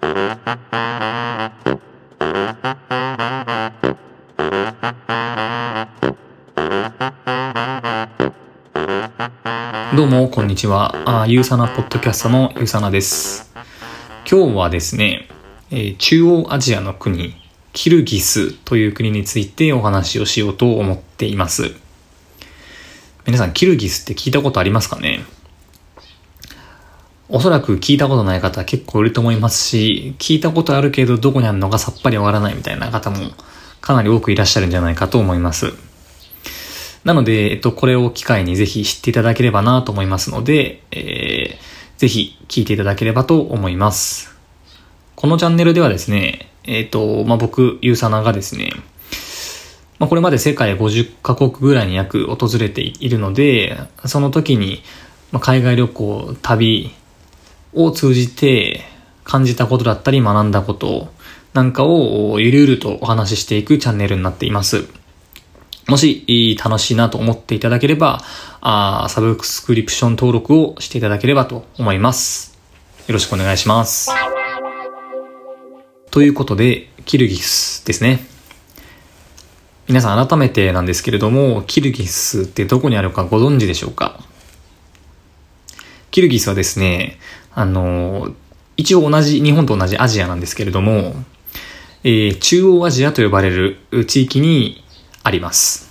どうも、こんにちは。あゆうさなポッドキャストのゆうさなです。今日はですね、えー、中央アジアの国、キルギスという国についてお話をしようと思っています。皆さん、キルギスって聞いたことありますかね？おそらく聞いたことない方結構いると思いますし、聞いたことあるけどどこにあるのかさっぱりわからないみたいな方もかなり多くいらっしゃるんじゃないかと思います。なので、えっと、これを機会にぜひ知っていただければなと思いますので、えー、ぜひ聞いていただければと思います。このチャンネルではですね、えっ、と、まあ、僕、ゆうさながですね、まあ、これまで世界50カ国ぐらいに約訪れているので、その時に、まあ、海外旅行、旅を通じて感じたことだったり学んだことなんかをゆるゆるとお話ししていくチャンネルになっています。もし楽しいなと思っていただければ、あサブスクリプション登録をしていただければと思います。よろしくお願いします。ということで、キルギスですね。皆さん改めてなんですけれども、キルギスってどこにあるかご存知でしょうか？キルギスはですね、あの、一応同じ、日本と同じアジアなんですけれども、えー、中央アジアと呼ばれる地域にあります。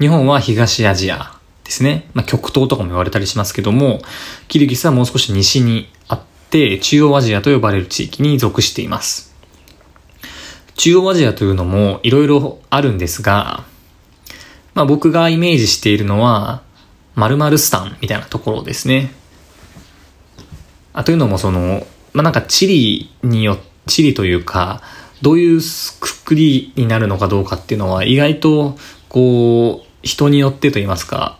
日本は東アジアですね。まあ、極東とかも言われたりしますけども、キルギスはもう少し西にあって、中央アジアと呼ばれる地域に属しています。中央アジアというのもいろいろあるんですが、まあ僕がイメージしているのは、〇〇スタンみたいなところですね。あというのもその、まあなんか地理によ、地理というか、どういうくくりになるのかどうかっていうのは意外と、こう、人によってと言いますか、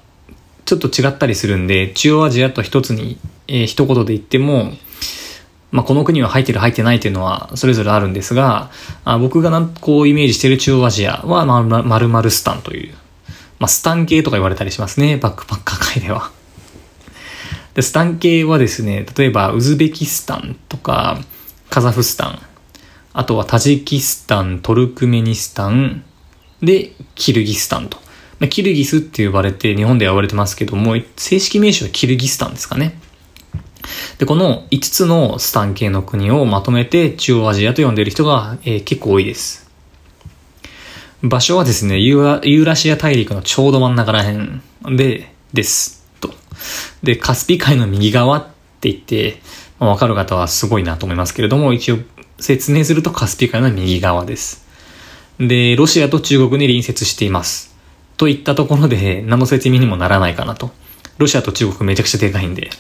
ちょっと違ったりするんで、中央アジアと一つに、えー、一言で言っても、まあ、この国は入ってる入ってないっていうのはそれぞれあるんですが、あ僕がなんこうイメージしている中央アジアは、まる〇〇スタンという、まあ、スタン系とか言われたりしますね、バックパッカー界では。で、スタン系はですね、例えばウズベキスタンとか、カザフスタン、あとはタジキスタン、トルクメニスタン、で、キルギスタンと。まあ、キルギスって呼ばれて、日本では呼ばれてますけども、正式名称はキルギスタンですかね。で、この5つのスタン系の国をまとめて中央アジアと呼んでいる人が、えー、結構多いです。場所はですねユーラシア大陸のちょうど真ん中ら辺で、です。で、カスピ海の右側って言って、まあ、わかる方はすごいなと思いますけれども、一応説明するとカスピ海の右側です。で、ロシアと中国に隣接しています。といったところで、何の説明にもならないかなと。ロシアと中国めちゃくちゃでかいんで。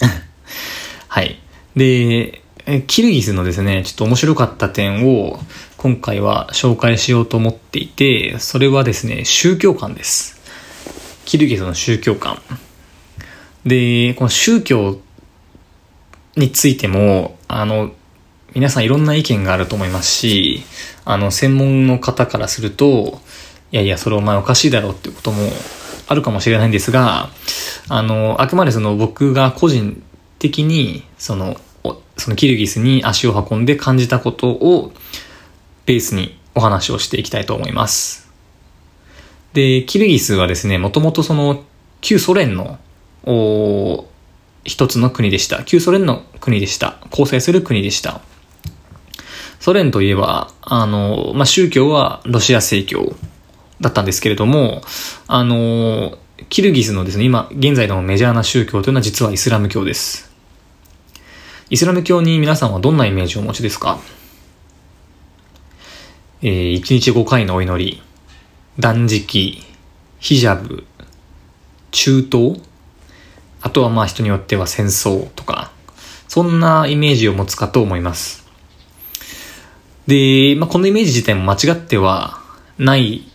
はい。で、キルギスのですね、ちょっと面白かった点を今回は紹介しようと思っていて、それはですね、宗教観です。キルギスの宗教観。で、この宗教についても、あの、皆さんいろんな意見があると思いますし、あの、専門の方からすると、いやいや、それお前おかしいだろうってこともあるかもしれないんですが、あの、あくまでその僕が個人的に、その、そのキルギスに足を運んで感じたことをベースにお話をしていきたいと思います。で、キルギスはですね、もともとその旧ソ連のお一つの国でした。旧ソ連の国でした。構成する国でした。ソ連といえば、あの、まあ、宗教はロシア正教だったんですけれども、あの、キルギスのですね、今、現在のメジャーな宗教というのは実はイスラム教です。イスラム教に皆さんはどんなイメージをお持ちですか？えー、1日5回のお祈り、断食、ヒジャブ、中東、あとはまあ人によっては戦争とか、そんなイメージを持つかと思います。で、まあ、このイメージ自体も間違ってはない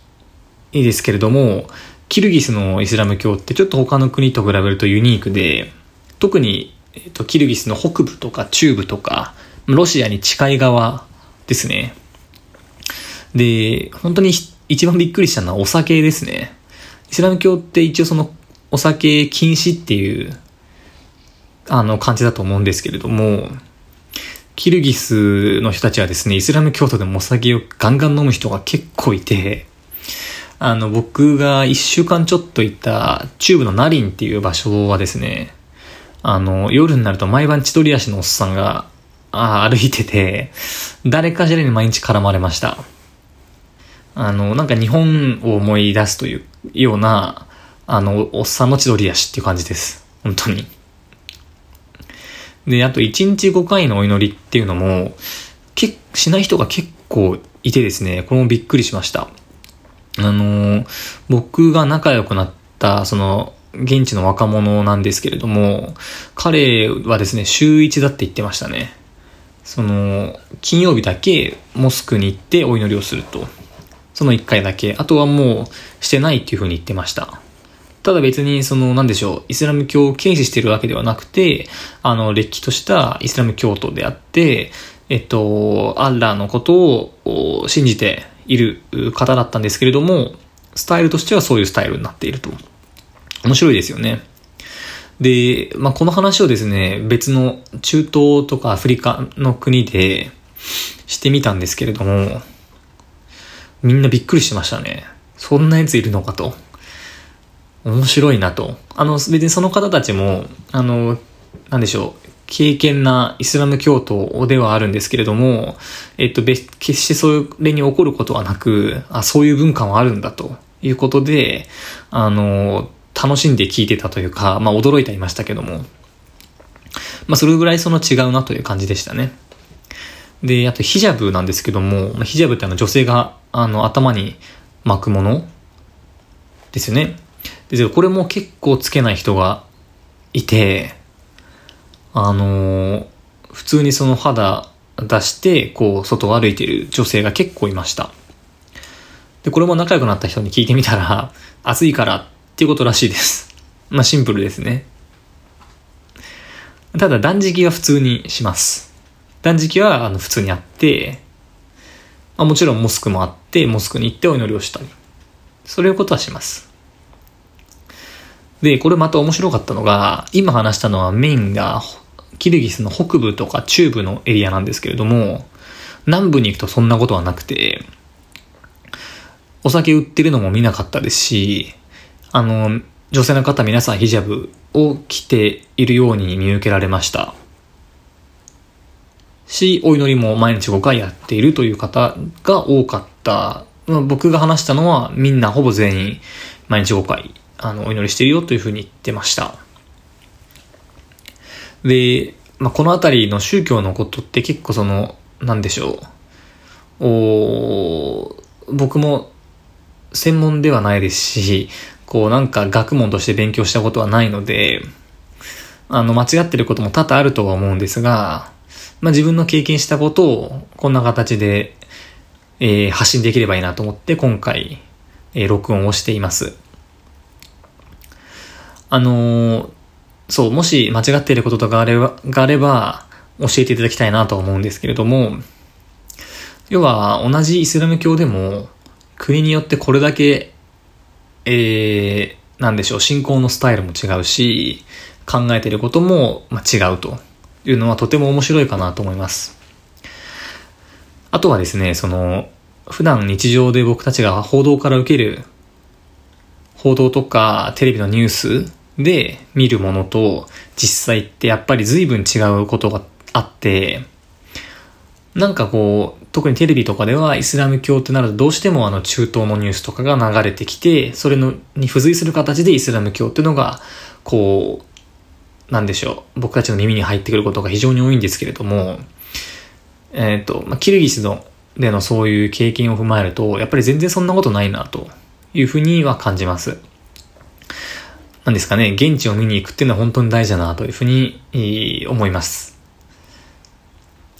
ですけれども、キルギスのイスラム教ってちょっと他の国と比べるとユニークで、特にえっと、キルギスの北部とか中部とか、ロシアに近い側ですね。で、本当に一番びっくりしたのはお酒ですね。イスラム教って一応そのお酒禁止っていう、あの感じだと思うんですけれども、キルギスの人たちはですね、イスラム教徒でもお酒をガンガン飲む人が結構いて、あの、僕が一週間ちょっと行った中部のナリンっていう場所はですね、あの、夜になると毎晩千鳥足のおっさんが、あ歩いてて、誰かしらに毎日絡まれました。あの、なんか日本を思い出すというような、あの、おっさんの千鳥足っていう感じです。本当に。で、あと1日5回のお祈りっていうのも、けしない人が結構いてですね、これもびっくりしました。あの、僕が仲良くなった、その、現地の若者なんですけれども、彼はですね、週1だって言ってましたね。その、金曜日だけモスクに行ってお祈りをすると。その1回だけ。あとはもうしてないっていうふうに言ってました。ただ別にその、なんでしょう、イスラム教を軽視してるわけではなくて、あの、歴史としたイスラム教徒であって、えっと、アッラーのことを信じている方だったんですけれども、スタイルとしてはそういうスタイルになっていると。面白いですよね。で、まあ、この話をですね、別の中東とかアフリカの国でしてみたんですけれども、みんなびっくりしましたね。そんなやついるのかと。面白いなと。あの、別にその方たちも、あの、なんでしょう、敬虔なイスラム教徒ではあるんですけれども、えっと、決してそれに起こることはなく、あ、そういう文化もあるんだということで、あの、楽しんで聞いてたというか、まあ驚いていましたけども、まあそれぐらいその違うなという感じでしたね。で、あとヒジャブなんですけども、ヒジャブってあの女性があの頭に巻くものですよね。ですけど、これも結構つけない人がいて、あのー、普通にその肌出して、こう、外を歩いている女性が結構いました。で、これも仲良くなった人に聞いてみたら、暑いからっていうことらしいです。まあ、シンプルですね。ただ、断食は普通にします。断食は、あの、普通にあって、まあ、もちろんモスクもあって、モスクに行ってお祈りをしたり。そういうことはします。で、これまた面白かったのが、今話したのはメインがキルギスの北部とか中部のエリアなんですけれども、南部に行くとそんなことはなくて、お酒売ってるのも見なかったですし、あの、女性の方皆さんヒジャブを着ているように見受けられました。し、お祈りも毎日5回やっているという方が多かった。僕が話したのはみんなほぼ全員毎日5回あの、お祈りしてるよというふうに言ってました。で、まあ、このあたりの宗教のことって結構その、なんでしょう。お僕も専門ではないですし、こうなんか学問として勉強したことはないので、あの、間違ってることも多々あるとは思うんですが、まあ、自分の経験したことをこんな形で、えー、発信できればいいなと思って今回、えー、録音をしています。あのー、そう、もし間違っていることとかあれば、があれば、教えていただきたいなと思うんですけれども、要は同じイスラム教でも、国によってこれだけ、えー、なんでしょう、信仰のスタイルも違うし、考えていることも、ま違うというのはとても面白いかなと思います。あとはですね、その、普段日常で僕たちが報道から受ける報道とかテレビのニュースで見るものと実際ってやっぱり随分違うことがあって、なんかこう、特にテレビとかではイスラム教ってなるとどうしてもあの中東のニュースとかが流れてきて、それのに付随する形でイスラム教っていうのが、こう、なんでしょう、僕たちの耳に入ってくることが非常に多いんですけれども、えっ、ー、と、まあ、キルギスのでのそういう経験を踏まえると、やっぱり全然そんなことないなというふうには感じます。なんですかね、現地を見に行くっていうのは本当に大事だなというふうに思います。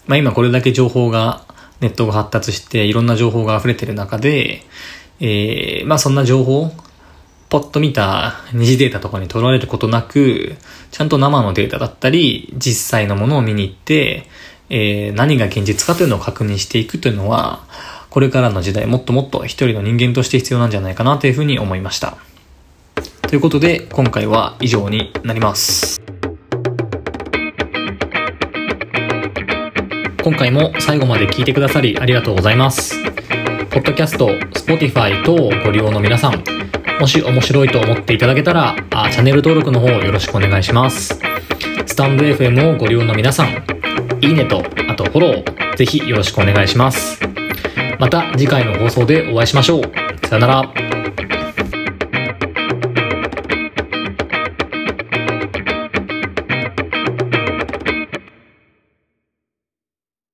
まあ今これだけ情報が、ネットが発達していろんな情報が溢れてる中で、えー、まあそんな情報、ポッと見た二次データとかに取られることなく、ちゃんと生のデータだったり、実際のものを見に行って、えー、何が現実かというのを確認していくというのは、これからの時代もっともっと一人の人間として必要なんじゃないかなというふうに思いました。ということで、今回は以上になります。今回も最後まで聞いてくださりありがとうございます。ポッドキャスト、Spotify 等をご利用の皆さん、もし面白いと思っていただけたら、あチャンネル登録の方よろしくお願いします。スタンド FM をご利用の皆さん、いいねと、あとフォロー、ぜひよろしくお願いします。また次回の放送でお会いしましょう。さよなら。